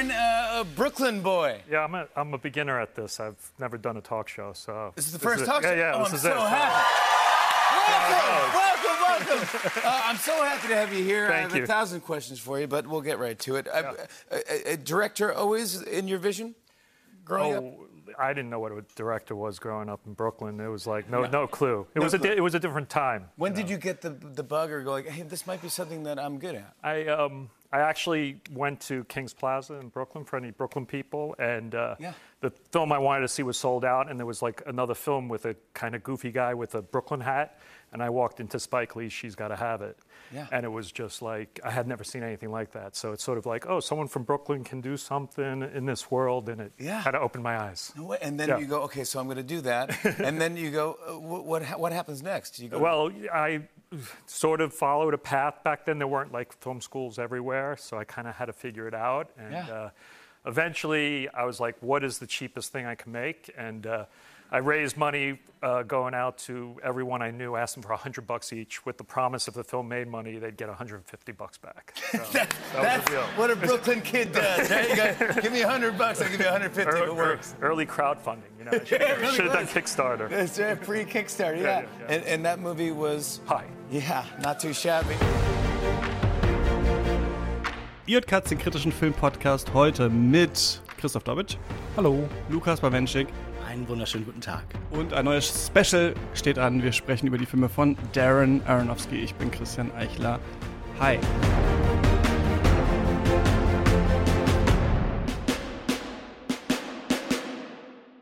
Darren, uh, a Brooklyn boy. Yeah, I'm a, I'm a beginner at this. I've never done a talk show, so. This is the first talk yeah, show? Yeah, oh, this I'm is so it. happy. Welcome, welcome, welcome. Uh, I'm so happy to have you here. I Thank have a thousand questions for you, but we'll get right to it. Uh, a, a director always in your vision growing up? Oh, I didn't know what a director was growing up in Brooklyn. It was like no, no, clue. It was a, clue. di- it was a different time. When did you get the, the bug or go like, hey, this might be something that I'm good at? I um, I actually went to Kings Plaza in Brooklyn for any Brooklyn people, and uh, Yeah. the film I wanted to see was sold out, and there was like another film with a kind of goofy guy with a Brooklyn hat, and I walked into Spike Lee's She's Gotta Have It, Yeah. and it was just like I had never seen anything like that. So it's sort of like, oh, someone from Brooklyn can do something in this world, and it Yeah. kind of opened my eyes. No. And then Yeah. you go, okay, so I'm going to do that. and then you go, uh, what, what, what happens next? You go, Well, I sort of followed a path back then. There weren't like film schools everywhere, so I kind of had to figure it out. And Yeah. uh, eventually, I was like, "What is the cheapest thing I can make?" And uh, I raised money uh, going out to everyone I knew, asked them for 100 bucks each, with the promise if the film made money, they'd get 150 bucks back. So that was That's what a Brooklyn kid does. Right? You go, give me 100 bucks, I'll give you 150 if it Early, works. early crowdfunding, you know. Should, yeah, really should have done. Kickstarter. That's right, pre-Kickstarter, yeah. Yeah, yeah, yeah. And, and that movie was, Hi. yeah, not too shabby. Ihr hört Katz, den kritischen Film-Podcast, heute mit Christoph Dobitsch. Hallo. Lukas Bawenschik. Einen wunderschönen guten Tag. Und ein neues Special steht an. Wir sprechen über die Filme von Darren Aronofsky. Ich bin Christian Eichler. Hi.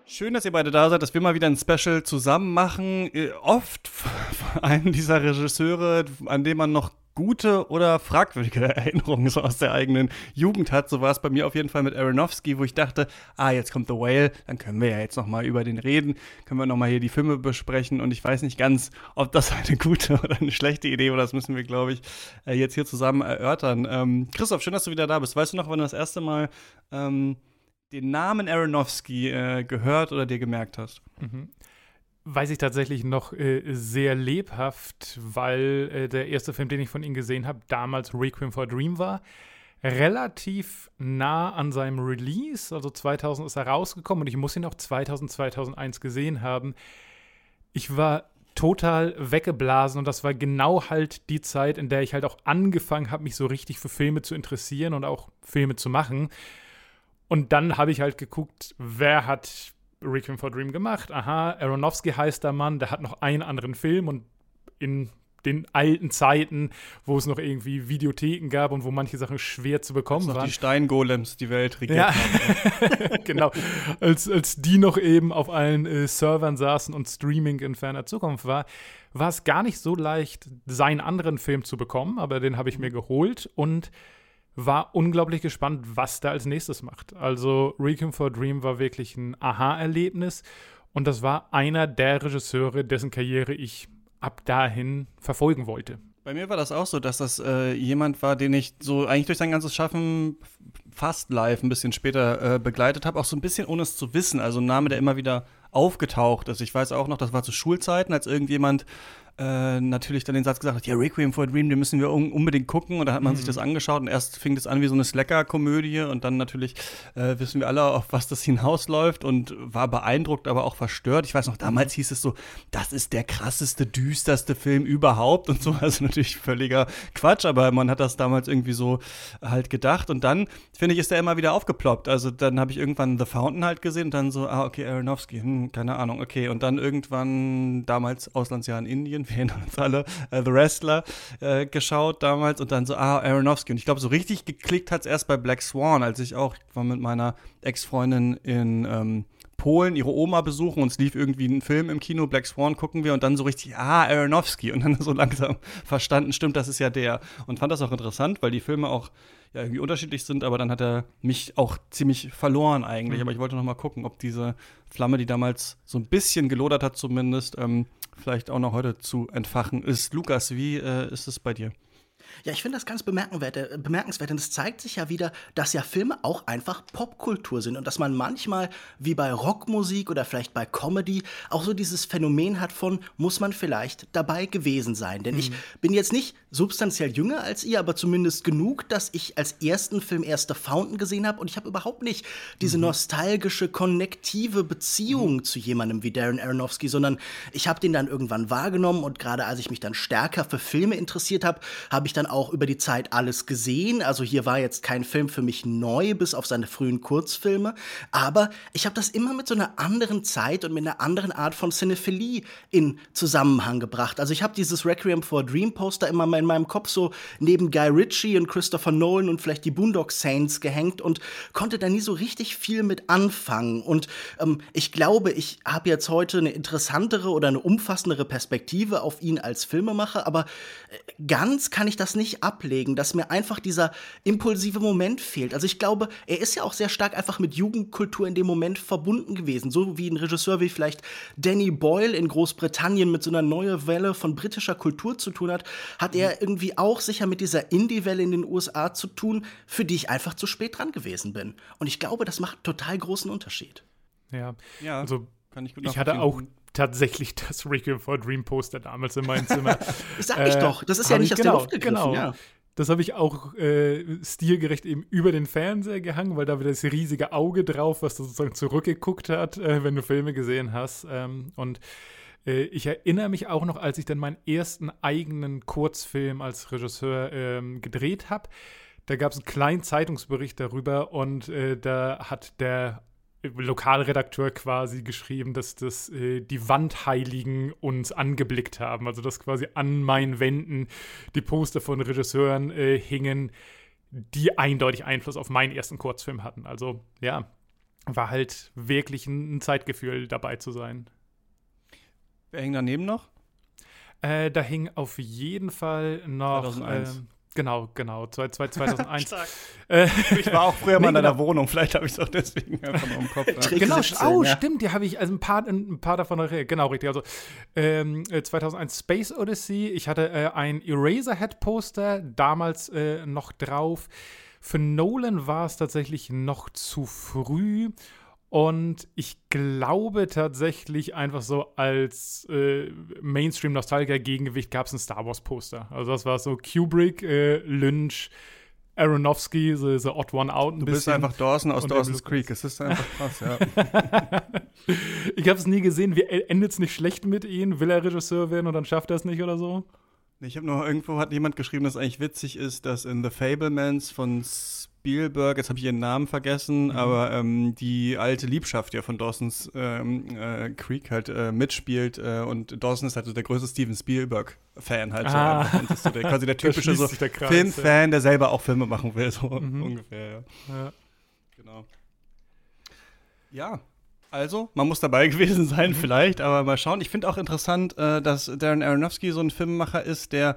Schön, dass ihr beide da seid, dass wir mal wieder ein Special zusammen machen. Oft von einem dieser Regisseure, an dem man noch gute oder fragwürdige Erinnerungen so aus der eigenen Jugend hat. So war es bei mir auf jeden Fall mit Aronofsky, wo ich dachte, ah, jetzt kommt The Whale, dann können wir ja jetzt noch mal über den reden, können wir noch mal hier die Filme besprechen und ich weiß nicht ganz, ob das eine gute oder eine schlechte Idee war. Das müssen wir, glaube ich, äh, jetzt hier zusammen erörtern. Ähm, Christoph, schön, dass du wieder da bist. Weißt du noch, wann du das erste Mal ähm, den Namen Aronofsky äh, gehört oder dir gemerkt hast? Weiß ich tatsächlich noch äh, sehr lebhaft, weil äh, der erste Film, den ich von ihm gesehen habe, damals Requiem for a Dream war. Relativ nah an seinem Release, also 2000 ist er rausgekommen und ich muss ihn auch 2000, 2001 gesehen haben. Ich war total weggeblasen und das war genau halt die Zeit, in der ich halt auch angefangen habe, mich so richtig für Filme zu interessieren und auch Filme zu machen. Und dann habe ich halt geguckt, wer hat Requiem for Dream gemacht. Aha, Aronofsky heißt der Mann, der hat noch einen anderen Film und in den alten Zeiten, wo es noch irgendwie Videotheken gab und wo manche Sachen schwer zu bekommen waren. die Steingolems die Welt regiert Ja. haben. genau. Als, als die noch eben auf allen äh, Servern saßen und Streaming in ferner Zukunft war, war es gar nicht so leicht, seinen anderen Film zu bekommen, aber den habe ich mir geholt und war unglaublich gespannt, was der als nächstes macht. Also Requiem for a Dream war wirklich ein Aha-Erlebnis und das war einer der Regisseure, dessen Karriere ich ab dahin verfolgen wollte. Bei mir war das auch so, dass das äh, jemand war, den ich so eigentlich durch sein ganzes Schaffen fast live ein bisschen später äh, begleitet habe, auch so ein bisschen ohne es zu wissen. Also ein Name, der immer wieder aufgetaucht ist. Ich weiß auch noch, das war zu Schulzeiten, als irgendjemand äh, natürlich dann den Satz gesagt hat, ja, Requiem for a Dream, den müssen wir un unbedingt gucken. Und da hat man sich das angeschaut und erst fing das an wie so eine Slacker-Komödie und dann natürlich äh, wissen wir alle, auf was das hinausläuft und war beeindruckt, aber auch verstört. Ich weiß noch, damals hieß es so, das ist der krasseste, düsterste Film überhaupt und so. Also natürlich völliger Quatsch, aber man hat das damals irgendwie so halt gedacht. Und dann, finde ich, ist der immer wieder aufgeploppt. Also dann habe ich irgendwann The Fountain halt gesehen und dann so, ah, okay, Aronofsky, hm, keine Ahnung, okay. Und dann irgendwann damals Auslandsjahr in Indien, wir erinnern uns alle, äh, The Wrestler äh, geschaut damals und dann so, ah, Aronofsky. Und ich glaube, so richtig geklickt hat es erst bei Black Swan, als ich auch, ich war mit meiner Ex-Freundin in ähm, Polen ihre Oma besuchen und es lief irgendwie ein Film im Kino, Black Swan gucken wir und dann so richtig, ah, Aronofsky und dann so langsam verstanden, stimmt, das ist ja der. Und fand das auch interessant, weil die Filme auch ja irgendwie unterschiedlich sind, aber dann hat er mich auch ziemlich verloren eigentlich. Aber ich wollte noch mal gucken, ob diese Flamme, die damals so ein bisschen gelodert hat zumindest, ähm, vielleicht auch noch heute zu entfachen ist. Lukas, wie äh, ist es bei dir? Ja, ich finde das ganz bemerkenswert, äh, bemerkenswert. Und es zeigt sich ja wieder, dass ja Filme auch einfach Popkultur sind und dass man manchmal, wie bei Rockmusik oder vielleicht bei Comedy, auch so dieses Phänomen hat von, muss man vielleicht dabei gewesen sein. Denn mhm. ich bin jetzt nicht substanziell jünger als ihr, aber zumindest genug, dass ich als ersten Film erste Fountain gesehen habe und ich habe überhaupt nicht diese mhm. nostalgische, konnektive Beziehung mhm. zu jemandem wie Darren Aronofsky, sondern ich habe den dann irgendwann wahrgenommen und gerade als ich mich dann stärker für Filme interessiert habe, habe ich dann auch über die Zeit alles gesehen. Also hier war jetzt kein Film für mich neu, bis auf seine frühen Kurzfilme. Aber ich habe das immer mit so einer anderen Zeit und mit einer anderen Art von Cinephilie in Zusammenhang gebracht. Also ich habe dieses Requiem for a Dream Poster immer in meinem Kopf so neben Guy Ritchie und Christopher Nolan und vielleicht die Boondock Saints gehängt und konnte da nie so richtig viel mit anfangen. Und ähm, ich glaube, ich habe jetzt heute eine interessantere oder eine umfassendere Perspektive auf ihn als Filmemacher, aber äh, ganz kann ich das nicht ablegen, dass mir einfach dieser impulsive Moment fehlt. Also ich glaube, er ist ja auch sehr stark einfach mit Jugendkultur in dem Moment verbunden gewesen. So wie ein Regisseur wie vielleicht Danny Boyle in Großbritannien mit so einer neuen Welle von britischer Kultur zu tun hat, hat er irgendwie auch sicher mit dieser Indie-Welle in den USA zu tun, für die ich einfach zu spät dran gewesen bin. Und ich glaube, das macht total großen Unterschied. Ja, ja also kann ich gut Ich hatte auch tatsächlich das Requiem for Dream Poster damals in meinem Zimmer. Sag ich äh, doch, das ist ja nicht aus genau, der Luft gegriffen. Genau. Ja. Das habe ich auch äh, stilgerecht eben über den Fernseher gehangen, weil da wieder das riesige Auge drauf, was sozusagen zurückgeguckt hat, äh, wenn du Filme gesehen hast. Ähm, und äh, ich erinnere mich auch noch, als ich dann meinen ersten eigenen Kurzfilm als Regisseur ähm, gedreht habe. Da gab es einen kleinen Zeitungsbericht darüber und äh, da hat der Lokalredakteur quasi geschrieben, dass das äh, die Wandheiligen uns angeblickt haben. Also dass quasi an meinen Wänden die Poster von Regisseuren äh, hingen, die eindeutig Einfluss auf meinen ersten Kurzfilm hatten. Also ja, war halt wirklich ein, Zeitgefühl dabei zu sein. Wer hing daneben noch? Äh, da hing auf jeden Fall noch 2001. Genau, genau. 2001. äh, ich war auch früher mal in deiner genau. Wohnung, vielleicht habe ich es auch deswegen einfach noch im Kopf. genau, oh, ja. stimmt, die habe ich, also ein paar, ein paar davon, genau, richtig. Also ähm, 2001 äh, Space Odyssey, ich hatte äh, ein Eraserhead-Poster damals äh, noch drauf. Für Nolan war es tatsächlich noch zu früh. Und ich glaube tatsächlich einfach so als äh, Mainstream-Nostalgiker-Gegengewicht gab es ein Star Wars-Poster. Also das war so Kubrick, äh, Lynch, Aronofsky, so, so Odd One Out. Ein du bist bisschen. einfach Dawson aus Dawson's Creek. Es ist einfach krass, ja. ich habe es nie gesehen. Wie endet es nicht schlecht mit ihm? Will er Regisseur werden und dann schafft er es nicht oder so? Ich habe noch irgendwo hat jemand geschrieben, dass es eigentlich witzig ist, dass in The Fablemans von Spielberg, jetzt habe ich ihren Namen vergessen, mhm. aber ähm, die alte Liebschaft ja von Dawson's ähm, äh, Creek halt äh, mitspielt äh, und Dawson ist halt so der größte Steven Spielberg-Fan halt ah. so. Und ist so der, quasi der typische so Filmfan, der selber auch Filme machen will, so mhm. ungefähr. Ja. ja. Genau. Ja, also, man muss dabei gewesen sein, mhm. vielleicht, aber mal schauen. Ich finde auch interessant, äh, dass Darren Aronofsky so ein Filmemacher ist, der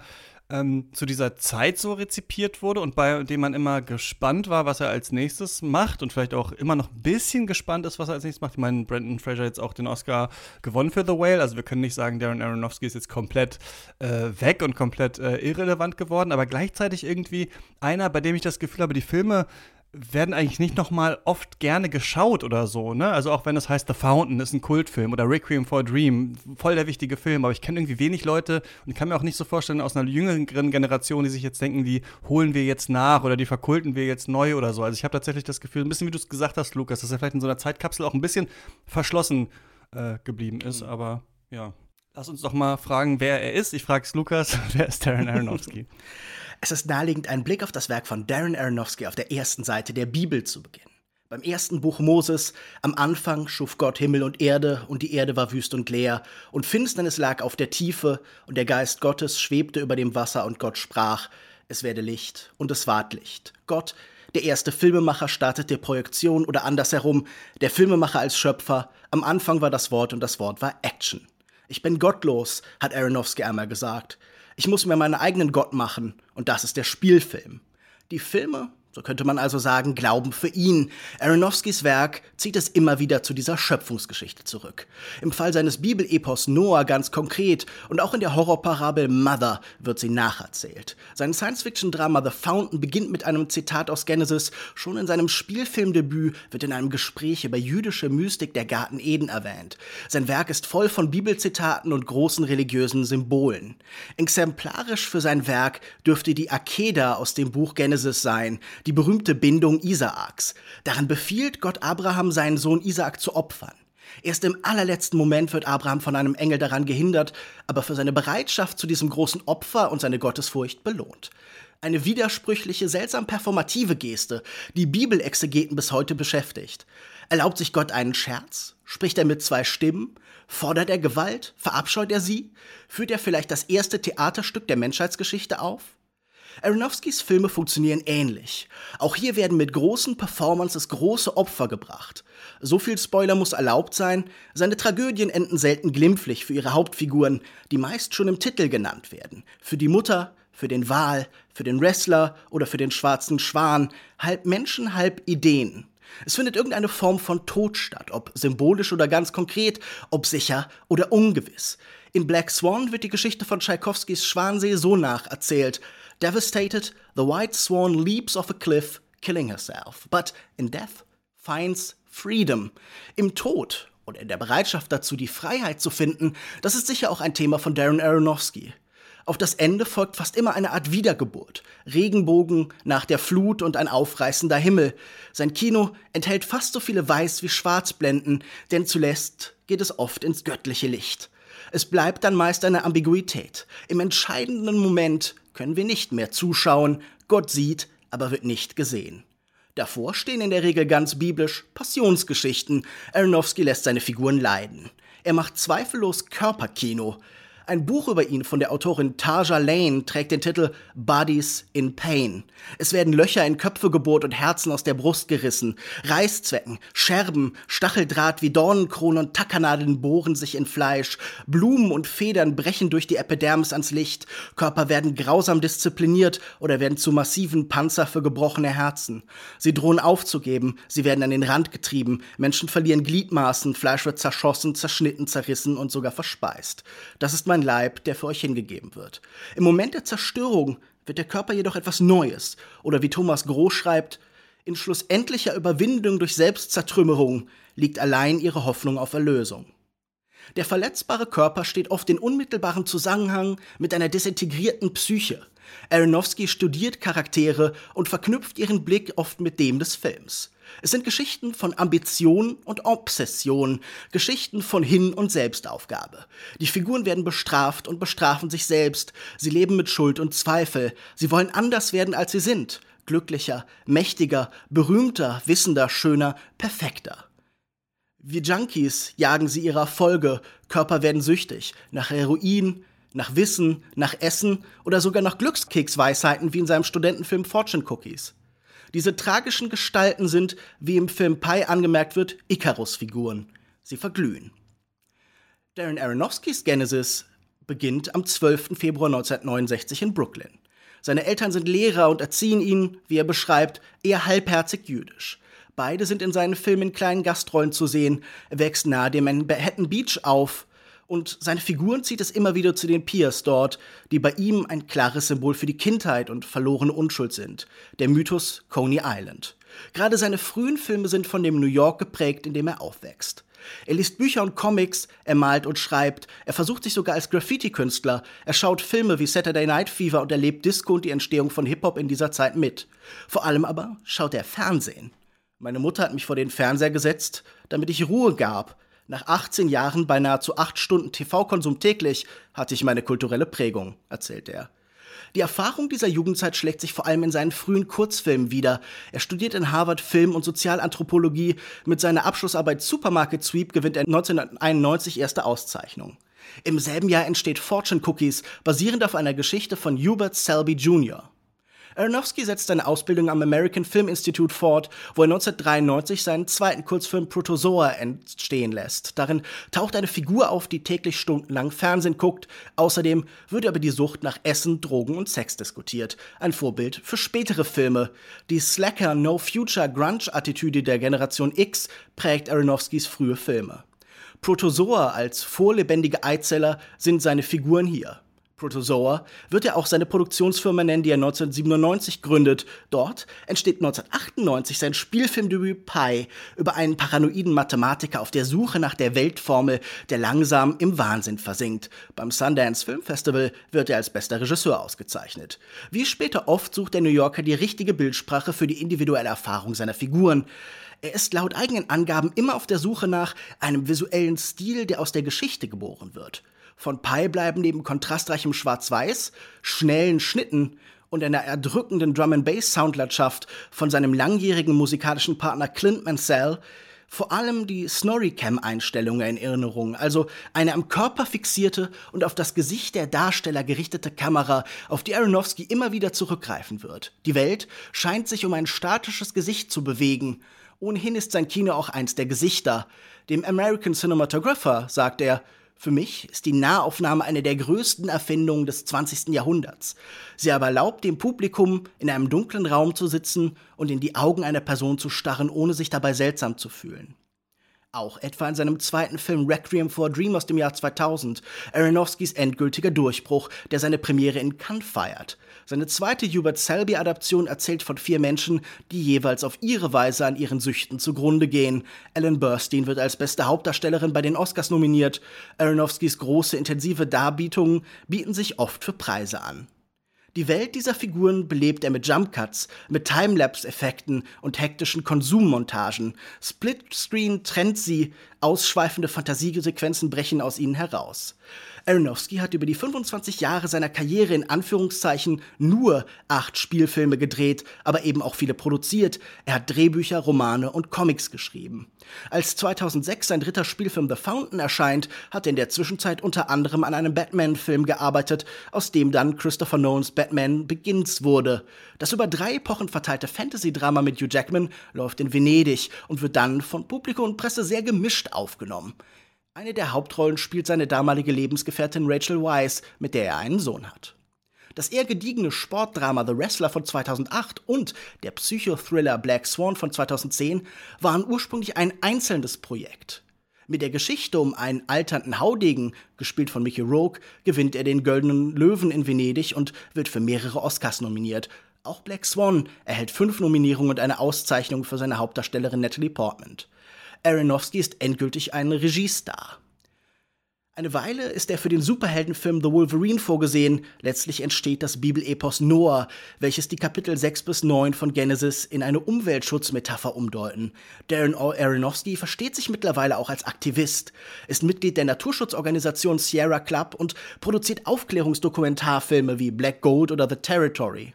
ähm, zu dieser Zeit so rezipiert wurde und bei dem man immer gespannt war, was er als nächstes macht und vielleicht auch immer noch ein bisschen gespannt ist, was er als nächstes macht. Ich meine, Brandon Fraser jetzt auch den Oscar gewonnen für The Whale, also wir können nicht sagen, Darren Aronofsky ist jetzt komplett äh, weg und komplett äh, irrelevant geworden, aber gleichzeitig irgendwie einer, bei dem ich das Gefühl habe, die Filme werden eigentlich nicht noch mal oft gerne geschaut oder so, ne? Also auch wenn es heißt The Fountain ist ein Kultfilm oder Requiem for a Dream, voll der wichtige Film, aber ich kenne irgendwie wenig Leute und kann mir auch nicht so vorstellen aus einer jüngeren Generation, die sich jetzt denken, die holen wir jetzt nach oder die verkulten wir jetzt neu oder so. Also ich habe tatsächlich das Gefühl, ein bisschen wie du es gesagt hast, Lukas, dass er vielleicht in so einer Zeitkapsel auch ein bisschen verschlossen äh, geblieben ist, mhm. aber ja. Lass uns doch mal fragen, wer er ist. Ich frage es Lukas, wer ist Darren Aronofsky? Es ist naheliegend, einen Blick auf das Werk von Darren Aronofsky auf der ersten Seite der Bibel zu beginnen. Beim ersten Buch Moses, am Anfang schuf Gott Himmel und Erde, und die Erde war wüst und leer, und Finsternis lag auf der Tiefe, und der Geist Gottes schwebte über dem Wasser, und Gott sprach, es werde Licht, und es ward Licht. Gott, der erste Filmemacher, startete Projektion oder andersherum, der Filmemacher als Schöpfer, am Anfang war das Wort, und das Wort war Action. Ich bin gottlos, hat Aronofsky einmal gesagt. Ich muss mir meinen eigenen Gott machen und das ist der Spielfilm. Die Filme, So könnte man also sagen, Glauben für ihn. Aronofskis Werk zieht es immer wieder zu dieser Schöpfungsgeschichte zurück. Im Fall seines Bibelepos Noah ganz konkret und auch in der Horrorparabel Mother wird sie nacherzählt. Sein Science-Fiction-Drama The Fountain beginnt mit einem Zitat aus Genesis. Schon in seinem Spielfilmdebüt wird in einem Gespräch über jüdische Mystik der Garten Eden erwähnt. Sein Werk ist voll von Bibelzitaten und großen religiösen Symbolen. Exemplarisch für sein Werk dürfte die Akeda aus dem Buch Genesis sein, die berühmte Bindung Isaaks. Darin befiehlt Gott Abraham, seinen Sohn Isaak zu opfern. Erst im allerletzten Moment wird Abraham von einem Engel daran gehindert, aber für seine Bereitschaft zu diesem großen Opfer und seine Gottesfurcht belohnt. Eine widersprüchliche, seltsam performative Geste, die Bibelexegeten bis heute beschäftigt. Erlaubt sich Gott einen Scherz? Spricht er mit zwei Stimmen? Fordert er Gewalt? Verabscheut er sie? Führt er vielleicht das erste Theaterstück der Menschheitsgeschichte auf? Aronofskis Filme funktionieren ähnlich. Auch hier werden mit großen Performances große Opfer gebracht. So viel Spoiler muss erlaubt sein, seine Tragödien enden selten glimpflich für ihre Hauptfiguren, die meist schon im Titel genannt werden. Für die Mutter, für den Wal, für den Wrestler oder für den schwarzen Schwan, halb Menschen, halb Ideen. Es findet irgendeine Form von Tod statt, ob symbolisch oder ganz konkret, ob sicher oder ungewiss. In Black Swan wird die Geschichte von Tschaikowskis Schwansee so nacherzählt. Devastated, the white swan leaps off a cliff, killing herself, but in death finds freedom. Im Tod oder in der Bereitschaft dazu, die Freiheit zu finden, das ist sicher auch ein Thema von Darren Aronofsky. Auf das Ende folgt fast immer eine Art Wiedergeburt. Regenbogen nach der Flut und ein aufreißender Himmel. Sein Kino enthält fast so viele Weiß- wie Schwarzblenden, denn zuletzt geht es oft ins göttliche Licht. Es bleibt dann meist eine Ambiguität. Im entscheidenden Moment können wir nicht mehr zuschauen, Gott sieht, aber wird nicht gesehen. Davor stehen in der Regel ganz biblisch Passionsgeschichten. Aronofsky lässt seine Figuren leiden. Er macht zweifellos Körperkino. Ein Buch über ihn von der Autorin Taja Lane trägt den Titel Bodies in Pain. Es werden Löcher in Köpfe gebohrt und Herzen aus der Brust gerissen. Reißzwecken, Scherben, Stacheldraht wie Dornenkronen und Tackernadeln bohren sich in Fleisch. Blumen und Federn brechen durch die Epidermis ans Licht. Körper werden grausam diszipliniert oder werden zu massiven Panzer für gebrochene Herzen. Sie drohen aufzugeben, sie werden an den Rand getrieben. Menschen verlieren Gliedmaßen, Fleisch wird zerschossen, zerschnitten, zerrissen und sogar verspeist. Das ist mein Leib, der für euch hingegeben wird. Im Moment der Zerstörung wird der Körper jedoch etwas Neues, oder wie Thomas Groß schreibt, in schlussendlicher Überwindung durch Selbstzertrümmerung liegt allein ihre Hoffnung auf Erlösung. Der verletzbare Körper steht oft in unmittelbarem Zusammenhang mit einer desintegrierten Psyche. Aronofsky studiert Charaktere und verknüpft ihren Blick oft mit dem des Films. Es sind Geschichten von Ambition und Obsession, Geschichten von Hin- und Selbstaufgabe. Die Figuren werden bestraft und bestrafen sich selbst. Sie leben mit Schuld und Zweifel. Sie wollen anders werden, als sie sind. Glücklicher, mächtiger, berühmter, wissender, schöner, perfekter. Wie Junkies jagen sie ihre Erfolge, Körper werden süchtig, nach Heroin, nach Wissen, nach Essen oder sogar nach Glückskeksweisheiten wie in seinem Studentenfilm Fortune Cookies. Diese tragischen Gestalten sind, wie im Film Pi angemerkt wird, Icarus-Figuren. Sie verglühen. Darren Aronofskys Genesis beginnt am 12. Februar 1969 in Brooklyn. Seine Eltern sind Lehrer und erziehen ihn, wie er beschreibt, eher halbherzig jüdisch. Beide sind in seinen Filmen in kleinen Gastrollen zu sehen. Er wächst nahe dem Manhattan Beach auf und seine Figuren zieht es immer wieder zu den Piers dort, die bei ihm ein klares Symbol für die Kindheit und verlorene Unschuld sind. Der Mythos Coney Island. Gerade seine frühen Filme sind von dem New York geprägt, in dem er aufwächst. Er liest Bücher und Comics, er malt und schreibt, er versucht sich sogar als Graffiti-Künstler, er schaut Filme wie Saturday Night Fever und erlebt Disco und die Entstehung von Hip-Hop in dieser Zeit mit. Vor allem aber schaut er Fernsehen. Meine Mutter hat mich vor den Fernseher gesetzt, damit ich Ruhe gab. Nach 18 Jahren bei nahezu 8 Stunden TV-Konsum täglich hatte ich meine kulturelle Prägung, erzählt er. Die Erfahrung dieser Jugendzeit schlägt sich vor allem in seinen frühen Kurzfilmen wieder. Er studiert in Harvard Film- und Sozialanthropologie. Mit seiner Abschlussarbeit Supermarket Sweep gewinnt er 1991 erste Auszeichnung. Im selben Jahr entsteht Fortune Cookies, basierend auf einer Geschichte von Hubert Selby Jr. Aronofsky setzt seine Ausbildung am American Film Institute fort, wo er 1993 seinen zweiten Kurzfilm Protozoa entstehen lässt. Darin taucht eine Figur auf, die täglich stundenlang Fernsehen guckt. Außerdem wird über die Sucht nach Essen, Drogen und Sex diskutiert. Ein Vorbild für spätere Filme. Die Slacker No Future Grunge Attitüde der Generation X prägt Aronofskys frühe Filme. Protozoa als vorlebendige Eizeller sind seine Figuren hier. Protozoa wird er auch seine Produktionsfirma nennen, die er 1997 gründet. Dort entsteht 1998 sein Spielfilmdebüt Pi über einen paranoiden Mathematiker auf der Suche nach der Weltformel, der langsam im Wahnsinn versinkt. Beim Sundance Film Festival wird er als bester Regisseur ausgezeichnet. Wie später oft sucht der New Yorker die richtige Bildsprache für die individuelle Erfahrung seiner Figuren. Er ist laut eigenen Angaben immer auf der Suche nach einem visuellen Stil, der aus der Geschichte geboren wird. Von Pi bleiben neben kontrastreichem Schwarz-Weiß, schnellen Schnitten und einer erdrückenden Drum-and-Bass-Soundlandschaft von seinem langjährigen musikalischen Partner Clint Mansell vor allem die Snorri-Cam-Einstellungen in Erinnerung, also eine am Körper fixierte und auf das Gesicht der Darsteller gerichtete Kamera, auf die Aronofsky immer wieder zurückgreifen wird. Die Welt scheint sich um ein statisches Gesicht zu bewegen. Ohnehin ist sein Kino auch eins der Gesichter. Dem American Cinematographer sagt er, für mich ist die Nahaufnahme eine der größten Erfindungen des 20. Jahrhunderts. Sie aber erlaubt dem Publikum, in einem dunklen Raum zu sitzen und in die Augen einer Person zu starren, ohne sich dabei seltsam zu fühlen. Auch etwa in seinem zweiten Film Requiem for a Dream aus dem Jahr 2000, Aronofskys endgültiger Durchbruch, der seine Premiere in Cannes feiert. Seine zweite Hubert Selby-Adaption erzählt von vier Menschen, die jeweils auf ihre Weise an ihren Süchten zugrunde gehen. Ellen Burstyn wird als beste Hauptdarstellerin bei den Oscars nominiert. Aronofskys große, intensive Darbietungen bieten sich oft für Preise an. Die Welt dieser Figuren belebt er mit Jumpcuts, mit Timelapse-Effekten und hektischen Konsummontagen. Splitscreen trennt sie, ausschweifende Fantasiesequenzen brechen aus ihnen heraus. Aronofsky hat über die 25 Jahre seiner Karriere in Anführungszeichen nur acht Spielfilme gedreht, aber eben auch viele produziert. Er hat Drehbücher, Romane und Comics geschrieben. Als 2006 sein dritter Spielfilm The Fountain erscheint, hat er in der Zwischenzeit unter anderem an einem Batman-Film gearbeitet, aus dem dann Christopher Nolans Batman Begins wurde. Das über drei Epochen verteilte Fantasy-Drama mit Hugh Jackman läuft in Venedig und wird dann von Publikum und Presse sehr gemischt aufgenommen. Eine der Hauptrollen spielt seine damalige Lebensgefährtin Rachel Weisz, mit der er einen Sohn hat. Das eher gediegene Sportdrama The Wrestler von 2008 und der Psychothriller Black Swan von 2010 waren ursprünglich ein einzelnes Projekt. Mit der Geschichte um einen alternden Haudegen, gespielt von Mickey Rourke, gewinnt er den Goldenen Löwen in Venedig und wird für mehrere Oscars nominiert. Auch Black Swan erhält fünf Nominierungen und eine Auszeichnung für seine Hauptdarstellerin Natalie Portman. Aronofsky ist endgültig ein Regiestar. Eine Weile ist er für den Superheldenfilm The Wolverine vorgesehen. Letztlich entsteht das Bibelepos Noah, welches die Kapitel 6 bis 9 von Genesis in eine Umweltschutzmetapher umdeuten. Darren Aronofsky versteht sich mittlerweile auch als Aktivist, ist Mitglied der Naturschutzorganisation Sierra Club und produziert Aufklärungsdokumentarfilme wie Black Gold oder The Territory.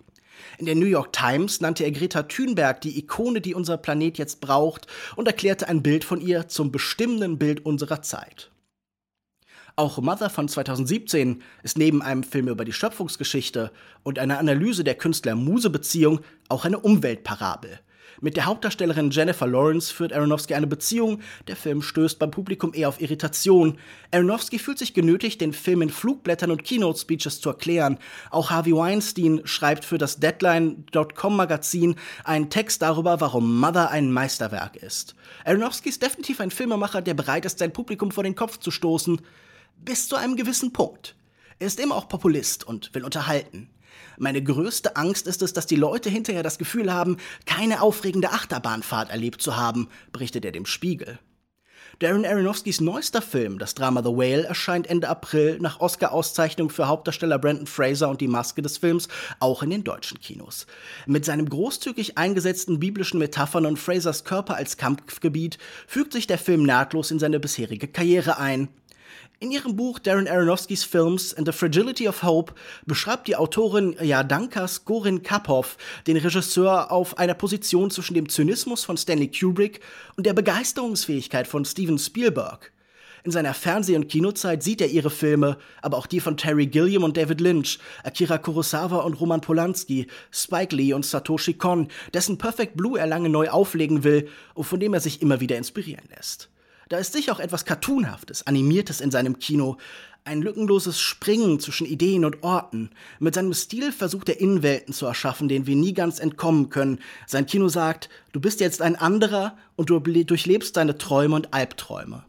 In der New York Times nannte er Greta Thunberg die Ikone, die unser Planet jetzt braucht, und erklärte ein Bild von ihr zum bestimmenden Bild unserer Zeit. Auch Mother von 2017 ist neben einem Film über die Schöpfungsgeschichte und einer Analyse der Künstler-Muse-Beziehung auch eine Umweltparabel. Mit der Hauptdarstellerin Jennifer Lawrence führt Aronofsky eine Beziehung. Der Film stößt beim Publikum eher auf Irritation. Aronofsky fühlt sich genötigt, den Film in Flugblättern und Keynote-Speeches zu erklären. Auch Harvey Weinstein schreibt für das Deadline.com-Magazin einen Text darüber, warum Mother ein Meisterwerk ist. Aronofsky ist definitiv ein Filmemacher, der bereit ist, sein Publikum vor den Kopf zu stoßen. Bis zu einem gewissen Punkt. Er ist immer auch Populist und will unterhalten. Meine größte Angst ist es, dass die Leute hinterher das Gefühl haben, keine aufregende Achterbahnfahrt erlebt zu haben, berichtet er dem Spiegel. Darren Aronofskys neuester Film, das Drama The Whale, erscheint Ende April nach Oscar-Auszeichnung für Hauptdarsteller Brandon Fraser und die Maske des Films auch in den deutschen Kinos. Mit seinem großzügig eingesetzten biblischen Metaphern und Frasers Körper als Kampfgebiet fügt sich der Film nahtlos in seine bisherige Karriere ein. In ihrem Buch Darren Aronofskys Films and the Fragility of Hope beschreibt die Autorin Jadanka Skorin Kapov den Regisseur auf einer Position zwischen dem Zynismus von Stanley Kubrick und der Begeisterungsfähigkeit von Steven Spielberg. In seiner Fernseh- und Kinozeit sieht er ihre Filme, aber auch die von Terry Gilliam und David Lynch, Akira Kurosawa und Roman Polanski, Spike Lee und Satoshi Kon, dessen Perfect Blue er lange neu auflegen will und von dem er sich immer wieder inspirieren lässt. Da ist sicher auch etwas Cartoonhaftes, Animiertes in seinem Kino, ein lückenloses Springen zwischen Ideen und Orten. Mit seinem Stil versucht er Innenwelten zu erschaffen, denen wir nie ganz entkommen können. Sein Kino sagt, du bist jetzt ein anderer und du durchlebst deine Träume und Albträume.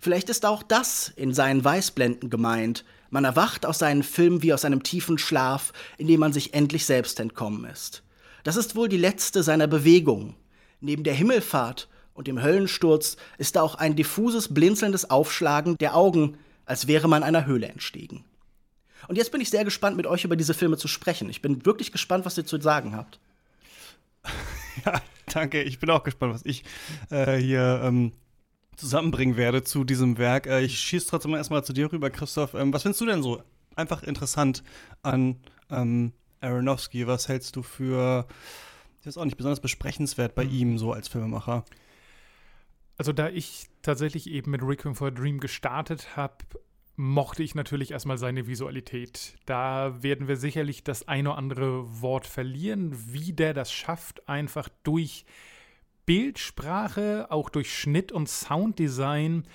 Vielleicht ist auch das in seinen Weißblenden gemeint. Man erwacht aus seinen Filmen wie aus einem tiefen Schlaf, in dem man sich endlich selbst entkommen ist. Das ist wohl die letzte seiner Bewegungen. Neben der Himmelfahrt und dem Höllensturz ist da auch ein diffuses, blinzelndes Aufschlagen der Augen, als wäre man einer Höhle entstiegen. Und jetzt bin ich sehr gespannt, mit euch über diese Filme zu sprechen. Ich bin wirklich gespannt, was ihr zu sagen habt. Ja, danke. Ich bin auch gespannt, was ich äh, hier ähm, zusammenbringen werde zu diesem Werk. Äh, ich schieße trotzdem erstmal zu dir rüber, Christoph. Ähm, was findest du denn so einfach interessant an ähm, Aronofsky? Was hältst du für, das ist auch nicht besonders besprechenswert bei mhm. ihm so als Filmemacher? Also da ich tatsächlich eben mit Requiem for a Dream gestartet habe, mochte ich natürlich erstmal seine Visualität. Da werden wir sicherlich das eine oder andere Wort verlieren, wie der das schafft, einfach durch Bildsprache, auch durch Schnitt und Sounddesign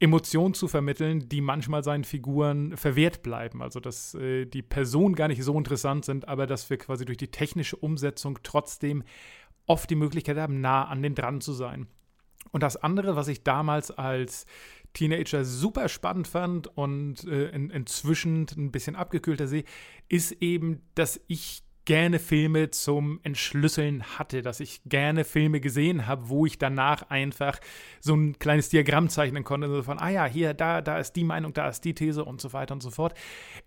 Emotionen zu vermitteln, die manchmal seinen Figuren verwehrt bleiben. Also dass äh, die Personen gar nicht so interessant sind, aber dass wir quasi durch die technische Umsetzung trotzdem oft die Möglichkeit haben, nah an den dran zu sein. Und das andere, was ich damals als Teenager super spannend fand und äh, in, inzwischen ein bisschen abgekühlter sehe, ist eben, dass ich gerne Filme zum Entschlüsseln hatte, dass ich gerne Filme gesehen habe, wo ich danach einfach so ein kleines Diagramm zeichnen konnte, so von, ah ja, hier, da, da ist die Meinung, da ist die These und so weiter und so fort,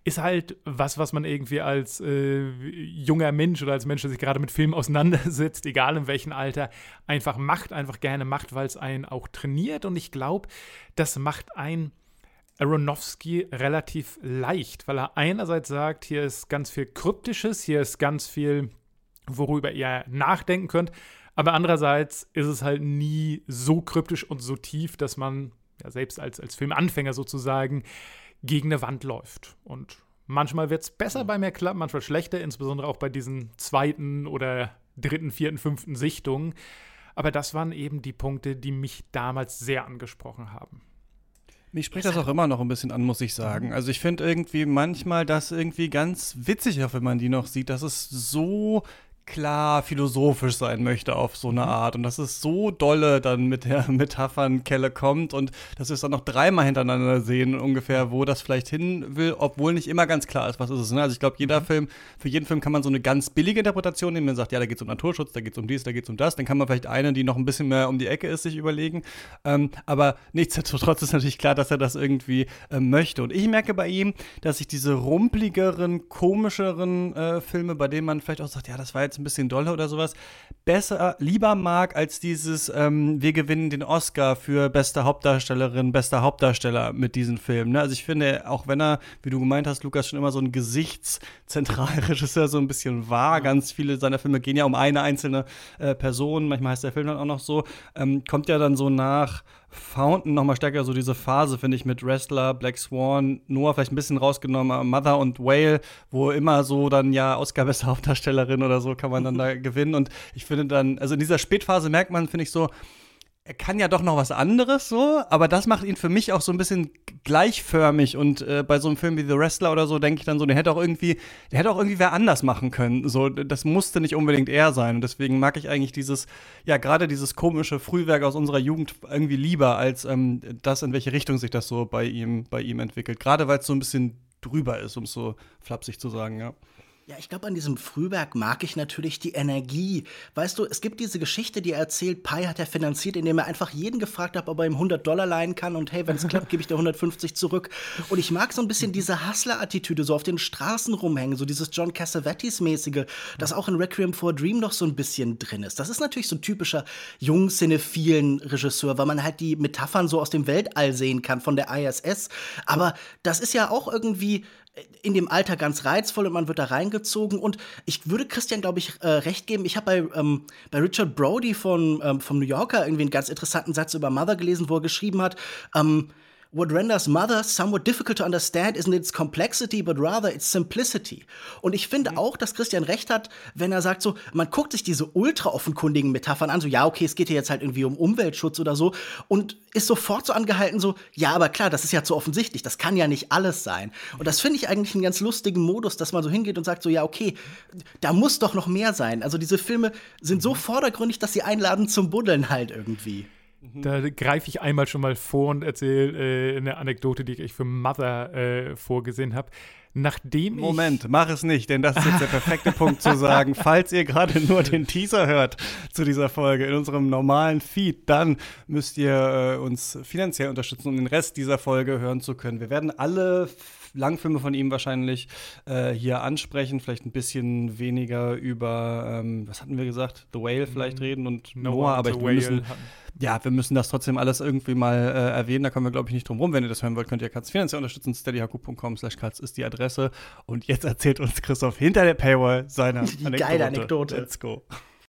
ist halt was, was man irgendwie als äh, junger Mensch oder als Mensch, der sich gerade mit Filmen auseinandersetzt, egal in welchem Alter, einfach macht, einfach gerne macht, weil es einen auch trainiert. Und ich glaube, das macht einen Aronofsky relativ leicht, weil er einerseits sagt, hier ist ganz viel Kryptisches, hier ist ganz viel, worüber ihr nachdenken könnt, aber andererseits ist es halt nie so kryptisch und so tief, dass man ja, selbst als, als Filmanfänger sozusagen gegen eine Wand läuft. Und manchmal wird es besser bei mir klappen, manchmal schlechter, insbesondere auch bei diesen zweiten oder dritten, vierten, fünften Sichtungen. Aber das waren eben die Punkte, die mich damals sehr angesprochen haben. Mich spricht das auch immer noch ein bisschen an, muss ich sagen. Also ich finde irgendwie manchmal das irgendwie ganz witzig, auch wenn man die noch sieht, dass es so klar philosophisch sein möchte auf so eine mhm. Art und dass es so dolle dann mit der Metaphernkelle kommt und dass wir es dann noch dreimal hintereinander sehen ungefähr, wo das vielleicht hin will, obwohl nicht immer ganz klar ist, was ist es. Ne? Also ich glaube, jeder mhm. Film, für jeden Film kann man so eine ganz billige Interpretation nehmen, man sagt, ja, da geht es um Naturschutz, da geht es um dies, da geht es um das, dann kann man vielleicht eine, die noch ein bisschen mehr um die Ecke ist, sich überlegen. Ähm, aber nichtsdestotrotz ist natürlich klar, dass er das irgendwie äh, möchte. Und ich merke bei ihm, dass ich diese rumpligeren, komischeren äh, Filme, bei denen man vielleicht auch sagt, ja, das war jetzt jetzt ein bisschen doller oder sowas, besser, lieber mag als dieses, ähm, wir gewinnen den Oscar für beste Hauptdarstellerin, bester Hauptdarsteller mit diesem Film. Ne? Also ich finde, auch wenn er, wie du gemeint hast, Lukas, schon immer so ein Gesichtszentralregisseur so ein bisschen war, ganz viele seiner Filme gehen ja um eine einzelne äh, Person, manchmal heißt der Film dann auch noch so, ähm, kommt ja dann so nach Fountain noch mal stärker so diese Phase, finde ich, mit Wrestler, Black Swan, Noah vielleicht ein bisschen rausgenommen, Mother und Whale, wo immer so dann ja Oscar beste Hauptdarstellerin oder so kann man dann da gewinnen. Und ich finde dann, also in dieser Spätphase merkt man, finde ich so, er kann ja doch noch was anderes so, aber das macht ihn für mich auch so ein bisschen gleichförmig und äh, bei so einem Film wie The Wrestler oder so denke ich dann so, der hätte auch irgendwie, der hätte auch irgendwie wer anders machen können. So, das musste nicht unbedingt er sein und deswegen mag ich eigentlich dieses, ja gerade dieses komische Frühwerk aus unserer Jugend irgendwie lieber als ähm, das, in welche Richtung sich das so bei ihm, bei ihm entwickelt. Gerade weil es so ein bisschen drüber ist, um es so flapsig zu sagen, ja. Ja, ich glaube, an diesem Frühwerk mag ich natürlich die Energie. Weißt du, es gibt diese Geschichte, die er erzählt, Pi hat er finanziert, indem er einfach jeden gefragt hat, ob er ihm 100 Dollar leihen kann und hey, wenn es klappt, gebe ich dir 150 zurück. Und ich mag so ein bisschen diese Hustler-Attitüde, so auf den Straßen rumhängen, so dieses John Cassavetes-mäßige, das auch in Requiem for Dream noch so ein bisschen drin ist. Das ist natürlich so ein typischer jungsinephilen Regisseur, weil man halt die Metaphern so aus dem Weltall sehen kann von der ISS. Aber das ist ja auch irgendwie in dem Alter ganz reizvoll und man wird da reingezogen. Und ich würde Christian, glaube ich, äh, recht geben. Ich habe bei, ähm, bei Richard Brody von, ähm, vom New Yorker irgendwie einen ganz interessanten Satz über Mother gelesen, wo er geschrieben hat, ähm, What renders Mother somewhat difficult to understand isn't its complexity, but rather its simplicity. Und ich finde mhm. auch, dass Christian recht hat, wenn er sagt so, man guckt sich diese ultra offenkundigen Metaphern an, so, ja, okay, es geht hier jetzt halt irgendwie um Umweltschutz oder so, und ist sofort so angehalten, so, ja, aber klar, das ist ja zu offensichtlich, das kann ja nicht alles sein. Und das finde ich eigentlich einen ganz lustigen Modus, dass man so hingeht und sagt so, ja, okay, da muss doch noch mehr sein. Also diese Filme sind so mhm. vordergründig, dass sie einladen zum Buddeln halt irgendwie. Da greife ich einmal schon mal vor und erzähle äh, eine Anekdote, die ich für Mother äh, vorgesehen habe. Nachdem Moment, mach es nicht, denn das ist jetzt der perfekte Punkt zu sagen, falls ihr gerade nur den Teaser hört zu dieser Folge in unserem normalen Feed, dann müsst ihr äh, uns finanziell unterstützen, um den Rest dieser Folge hören zu können. Wir werden alle Langfilme von ihm wahrscheinlich äh, hier ansprechen, vielleicht ein bisschen weniger über, ähm, was hatten wir gesagt, The Whale vielleicht mhm. reden und Noah, Noah aber ich, wir müssen, ja, wir müssen das trotzdem alles irgendwie mal äh, erwähnen, da kommen wir glaube ich nicht drum rum. Wenn ihr das hören wollt, könnt ihr Katz finanziell unterstützen, steadyhaku.com slash Katz ist die Adresse und jetzt erzählt uns Christoph hinter der Paywall seine Anekdote. Geile Anekdote. Let's go.